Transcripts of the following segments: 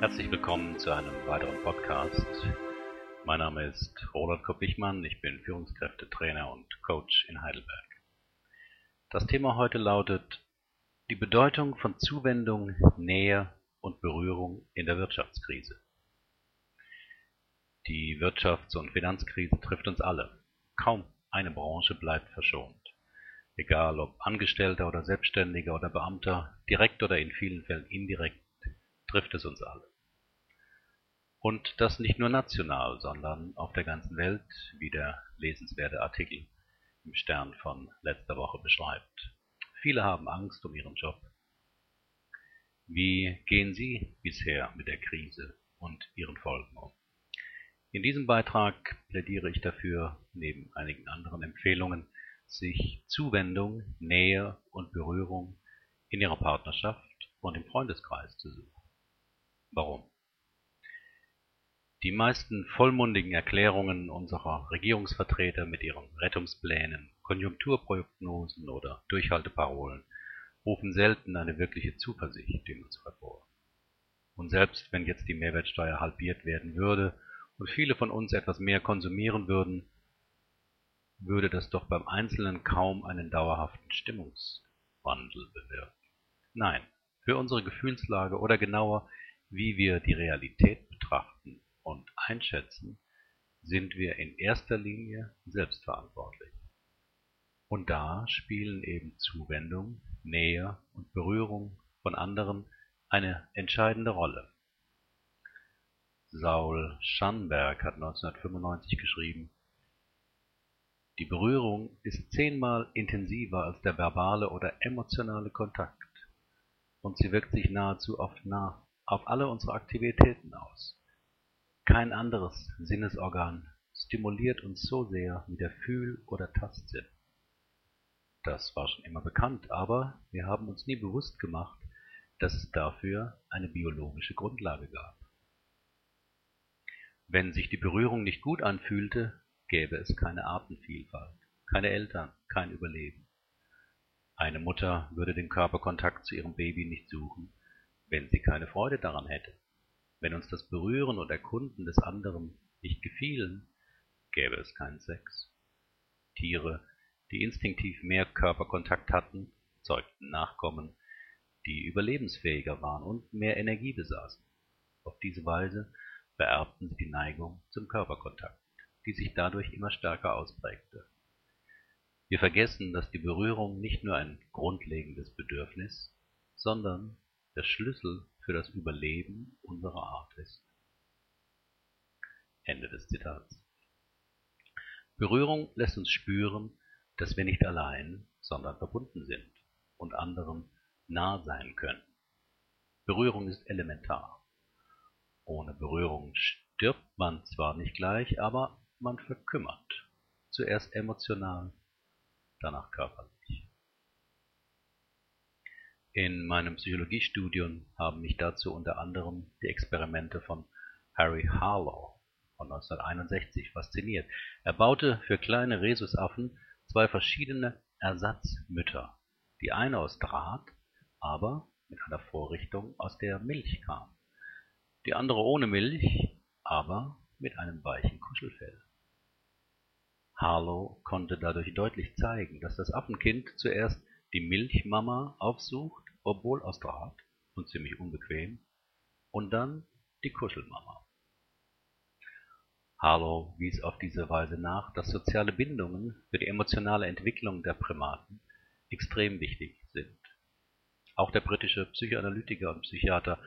Herzlich willkommen zu einem weiteren Podcast. Mein Name ist Roland Kopp-Wichmann, ich bin Führungskräftetrainer und Coach in Heidelberg. Das Thema heute lautet die Bedeutung von Zuwendung, Nähe und Berührung in der Wirtschaftskrise. Die Wirtschafts- und Finanzkrise trifft uns alle. Kaum eine Branche bleibt verschont. Egal ob Angestellter oder Selbstständiger oder Beamter, direkt oder in vielen Fällen indirekt, trifft es uns alle. Und das nicht nur national, sondern auf der ganzen Welt, wie der lesenswerte Artikel im Stern von letzter Woche beschreibt. Viele haben Angst um ihren Job. Wie gehen Sie bisher mit der Krise und ihren Folgen um? In diesem Beitrag plädiere ich dafür, neben einigen anderen Empfehlungen, sich Zuwendung, Nähe und Berührung in Ihrer Partnerschaft und im Freundeskreis zu suchen. Warum? Die meisten vollmundigen Erklärungen unserer Regierungsvertreter mit ihren Rettungsplänen, Konjunkturprognosen oder Durchhalteparolen rufen selten eine wirkliche Zuversicht in uns hervor. Und selbst wenn jetzt die Mehrwertsteuer halbiert werden würde und viele von uns etwas mehr konsumieren würden, würde das doch beim Einzelnen kaum einen dauerhaften Stimmungswandel bewirken. Nein, für unsere Gefühlslage oder genauer, wie wir die Realität betrachten, und einschätzen, sind wir in erster Linie selbstverantwortlich. Und da spielen eben Zuwendung, Nähe und Berührung von anderen eine entscheidende Rolle. Saul Schanberg hat 1995 geschrieben, die Berührung ist zehnmal intensiver als der verbale oder emotionale Kontakt und sie wirkt sich nahezu oft nach auf alle unsere Aktivitäten aus. Kein anderes Sinnesorgan stimuliert uns so sehr wie der Fühl- oder Tastsinn. Das war schon immer bekannt, aber wir haben uns nie bewusst gemacht, dass es dafür eine biologische Grundlage gab. Wenn sich die Berührung nicht gut anfühlte, gäbe es keine Artenvielfalt, keine Eltern, kein Überleben. Eine Mutter würde den Körperkontakt zu ihrem Baby nicht suchen, wenn sie keine Freude daran hätte. Wenn uns das Berühren und Erkunden des anderen nicht gefielen, gäbe es keinen Sex. Tiere, die instinktiv mehr Körperkontakt hatten, zeugten Nachkommen, die überlebensfähiger waren und mehr Energie besaßen. Auf diese Weise vererbten sie die Neigung zum Körperkontakt, die sich dadurch immer stärker ausprägte. Wir vergessen, dass die Berührung nicht nur ein grundlegendes Bedürfnis, sondern der Schlüssel für das Überleben unserer Art ist. Ende des Zitats. Berührung lässt uns spüren, dass wir nicht allein, sondern verbunden sind und anderen nah sein können. Berührung ist elementar. Ohne Berührung stirbt man zwar nicht gleich, aber man verkümmert. Zuerst emotional, danach körperlich. In meinem Psychologiestudium haben mich dazu unter anderem die Experimente von Harry Harlow von 1961 fasziniert. Er baute für kleine Rhesusaffen zwei verschiedene Ersatzmütter, die eine aus Draht, aber mit einer Vorrichtung, aus der Milch kam, die andere ohne Milch, aber mit einem weichen Kuschelfell. Harlow konnte dadurch deutlich zeigen, dass das Affenkind zuerst die Milchmama aufsucht, obwohl aus Draht und ziemlich unbequem, und dann die Kuschelmama. Harlow wies auf diese Weise nach, dass soziale Bindungen für die emotionale Entwicklung der Primaten extrem wichtig sind. Auch der britische Psychoanalytiker und Psychiater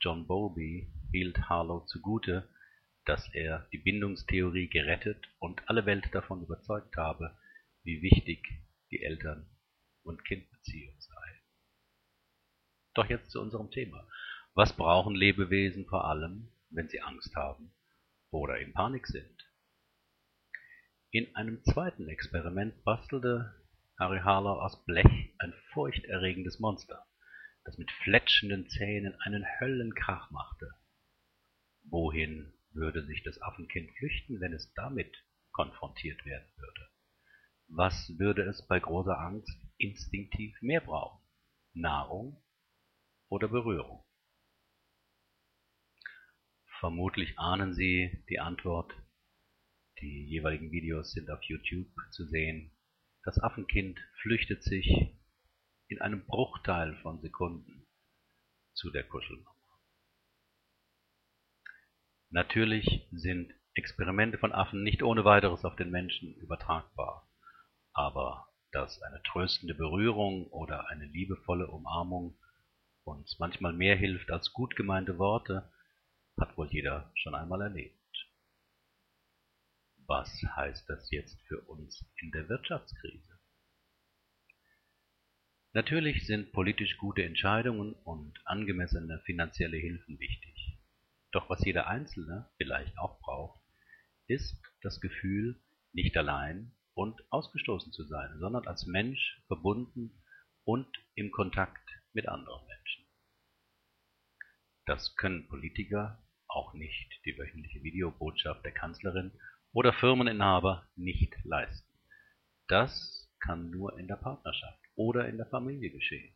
John Bowlby hielt Harlow zugute, dass er die Bindungstheorie gerettet und alle Welt davon überzeugt habe, wie wichtig die Eltern und Kindbeziehung sei. Doch jetzt zu unserem Thema. Was brauchen Lebewesen vor allem, wenn sie Angst haben oder in Panik sind? In einem zweiten Experiment bastelte Harry Harlow aus Blech ein furchterregendes Monster, das mit fletschenden Zähnen einen Höllenkrach machte. Wohin würde sich das Affenkind flüchten, wenn es damit konfrontiert werden würde? Was würde es bei großer Angst instinktiv mehr brauchen? Nahrung oder Berührung? Vermutlich ahnen Sie die Antwort. Die jeweiligen Videos sind auf YouTube zu sehen. Das Affenkind flüchtet sich in einem Bruchteil von Sekunden zu der Kuschelnummer. Natürlich sind Experimente von Affen nicht ohne weiteres auf den Menschen übertragbar, aber dass eine tröstende Berührung oder eine liebevolle Umarmung uns manchmal mehr hilft als gut gemeinte Worte, hat wohl jeder schon einmal erlebt. Was heißt das jetzt für uns in der Wirtschaftskrise? Natürlich sind politisch gute Entscheidungen und angemessene finanzielle Hilfen wichtig. Doch was jeder Einzelne vielleicht auch braucht, ist das Gefühl, nicht allein und ausgestoßen zu sein, sondern als Mensch verbunden und im Kontakt mit anderen Menschen. Das können Politiker, auch nicht die wöchentliche Videobotschaft der Kanzlerin oder Firmeninhaber nicht leisten. Das kann nur in der Partnerschaft oder in der Familie geschehen.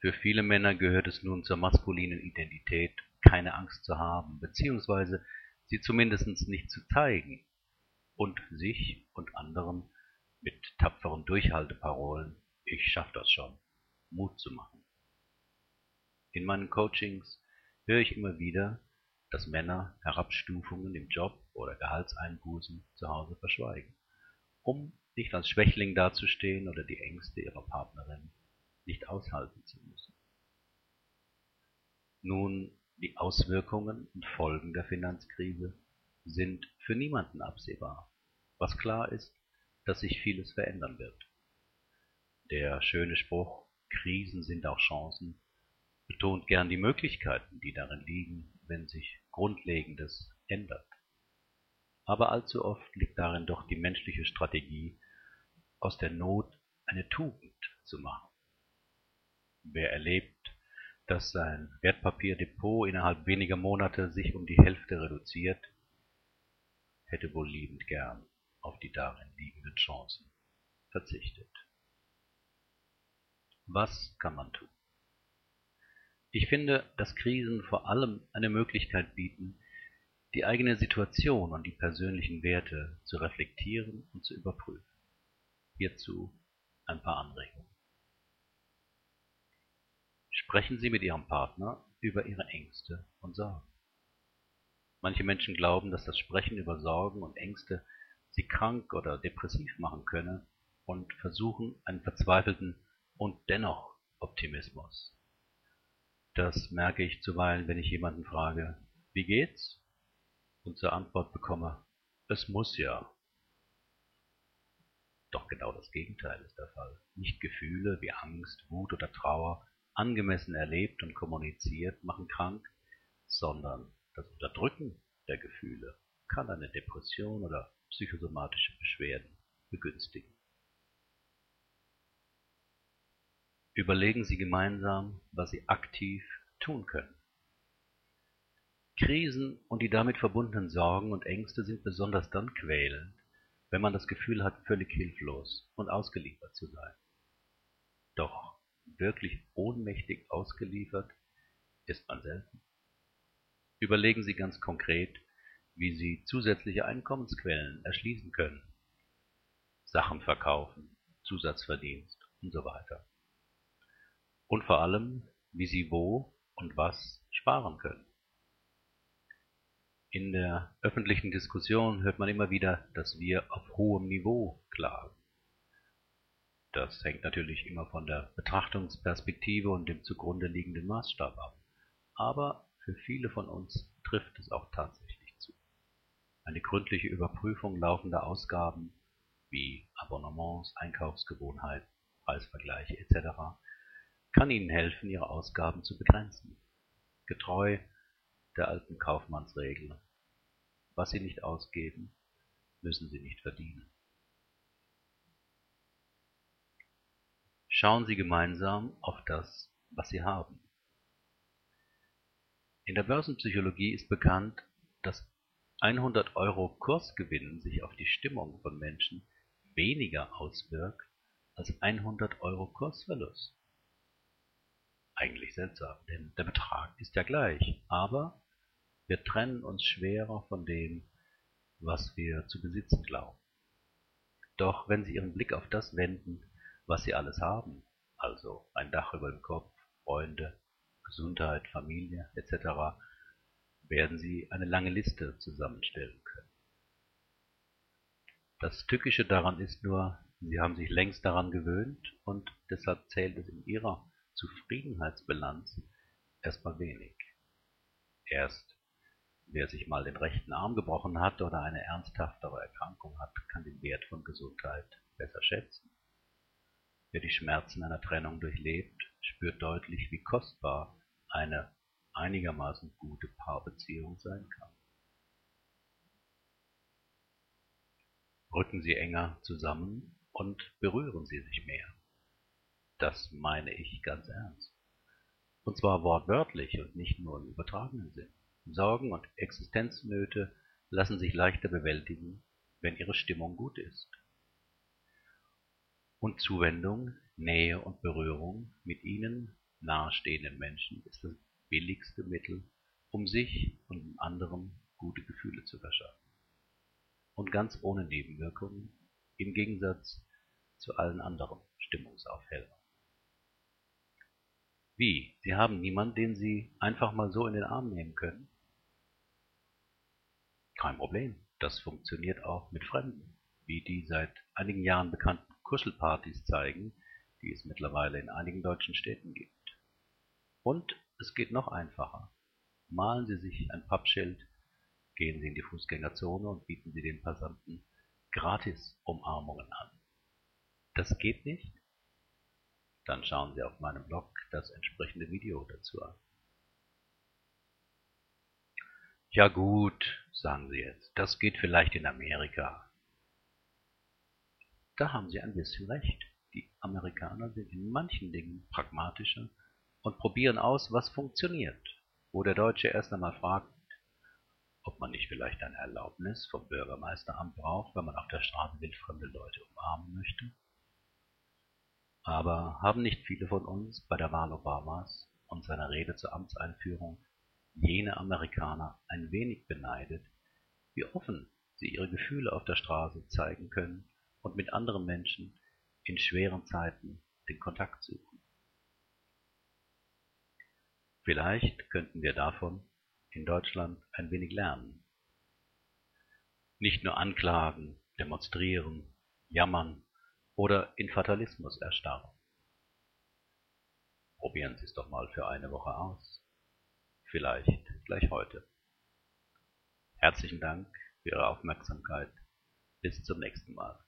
Für viele Männer gehört es nun zur maskulinen Identität, keine Angst zu haben, beziehungsweise sie zumindest nicht zu zeigen und sich und anderen mit tapferen Durchhalteparolen »Ich schaff das schon« Mut zu machen. In meinen Coachings höre ich immer wieder, dass Männer Herabstufungen im Job oder Gehaltseinbußen zu Hause verschweigen, um nicht als Schwächling dazustehen oder die Ängste ihrer Partnerin nicht aushalten zu müssen. Nun, die Auswirkungen und Folgen der Finanzkrise sind für niemanden absehbar. Was klar ist, dass sich vieles verändern wird. Der schöne Spruch Krisen sind auch Chancen betont gern die Möglichkeiten, die darin liegen, wenn sich Grundlegendes ändert. Aber allzu oft liegt darin doch die menschliche Strategie, aus der Not eine Tugend zu machen. Wer erlebt, dass sein Wertpapierdepot innerhalb weniger Monate sich um die Hälfte reduziert, hätte wohl liebend gern auf die darin liegenden Chancen verzichtet. Was kann man tun? Ich finde, dass Krisen vor allem eine Möglichkeit bieten, die eigene Situation und die persönlichen Werte zu reflektieren und zu überprüfen. Hierzu ein paar Anregungen. Sprechen Sie mit Ihrem Partner über Ihre Ängste und Sorgen. Manche Menschen glauben, dass das Sprechen über Sorgen und Ängste sie krank oder depressiv machen könne und versuchen einen verzweifelten und dennoch Optimismus das merke ich zuweilen, wenn ich jemanden frage, wie geht's? Und zur Antwort bekomme, es muss ja. Doch genau das Gegenteil ist der Fall. Nicht Gefühle wie Angst, Wut oder Trauer angemessen erlebt und kommuniziert machen krank, sondern das Unterdrücken der Gefühle kann eine Depression oder psychosomatische Beschwerden begünstigen. Überlegen Sie gemeinsam, was Sie aktiv tun können. Krisen und die damit verbundenen Sorgen und Ängste sind besonders dann quälend, wenn man das Gefühl hat, völlig hilflos und ausgeliefert zu sein. Doch wirklich ohnmächtig ausgeliefert ist man selten. Überlegen Sie ganz konkret, wie Sie zusätzliche Einkommensquellen erschließen können. Sachen verkaufen, Zusatzverdienst und so weiter und vor allem, wie sie wo und was sparen können. In der öffentlichen Diskussion hört man immer wieder, dass wir auf hohem Niveau klagen. Das hängt natürlich immer von der Betrachtungsperspektive und dem zugrunde liegenden Maßstab ab. Aber für viele von uns trifft es auch tatsächlich. Eine gründliche Überprüfung laufender Ausgaben wie Abonnements, Einkaufsgewohnheiten, Preisvergleiche etc kann Ihnen helfen, Ihre Ausgaben zu begrenzen, getreu der alten Kaufmannsregel. Was Sie nicht ausgeben, müssen Sie nicht verdienen. Schauen Sie gemeinsam auf das, was Sie haben. In der Börsenpsychologie ist bekannt, dass 100 Euro Kursgewinn sich auf die Stimmung von Menschen weniger auswirkt als 100 Euro Kursverlust. Eigentlich seltsam, denn der Betrag ist ja gleich, aber wir trennen uns schwerer von dem, was wir zu besitzen glauben. Doch wenn Sie Ihren Blick auf das wenden, was Sie alles haben, also ein Dach über dem Kopf, Freunde, Gesundheit, Familie etc., werden Sie eine lange Liste zusammenstellen können. Das Tückische daran ist nur, Sie haben sich längst daran gewöhnt und deshalb zählt es in Ihrer Zufriedenheitsbilanz erstmal wenig. Erst wer sich mal den rechten Arm gebrochen hat oder eine ernsthaftere Erkrankung hat, kann den Wert von Gesundheit besser schätzen. Wer die Schmerzen einer Trennung durchlebt, spürt deutlich, wie kostbar eine einigermaßen gute Paarbeziehung sein kann. Rücken Sie enger zusammen und berühren Sie sich mehr. Das meine ich ganz ernst. Und zwar wortwörtlich und nicht nur im übertragenen Sinn. Sorgen und Existenznöte lassen sich leichter bewältigen, wenn ihre Stimmung gut ist. Und Zuwendung, Nähe und Berührung mit ihnen nahestehenden Menschen ist das billigste Mittel, um sich und anderen gute Gefühle zu verschaffen. Und ganz ohne Nebenwirkungen, im Gegensatz zu allen anderen Stimmungsaufhellern. Wie? Sie haben niemanden, den Sie einfach mal so in den Arm nehmen können? Kein Problem, das funktioniert auch mit Fremden, wie die seit einigen Jahren bekannten Kuschelpartys zeigen, die es mittlerweile in einigen deutschen Städten gibt. Und es geht noch einfacher. Malen Sie sich ein Pappschild, gehen Sie in die Fußgängerzone und bieten Sie den Passanten gratis Umarmungen an. Das geht nicht? Dann schauen Sie auf meinem Blog das entsprechende Video dazu an. Ja gut, sagen Sie jetzt, das geht vielleicht in Amerika. Da haben Sie ein bisschen recht. Die Amerikaner sind in manchen Dingen pragmatischer und probieren aus, was funktioniert, wo der Deutsche erst einmal fragt, ob man nicht vielleicht eine Erlaubnis vom Bürgermeisteramt braucht, wenn man auf der Straße wildfremde Leute umarmen möchte. Aber haben nicht viele von uns bei der Wahl Obamas und seiner Rede zur Amtseinführung jene Amerikaner ein wenig beneidet, wie offen sie ihre Gefühle auf der Straße zeigen können und mit anderen Menschen in schweren Zeiten den Kontakt suchen. Vielleicht könnten wir davon in Deutschland ein wenig lernen. Nicht nur anklagen, demonstrieren, jammern oder in Fatalismus erstarren. Probieren Sie es doch mal für eine Woche aus vielleicht gleich heute. Herzlichen Dank für Ihre Aufmerksamkeit. Bis zum nächsten Mal.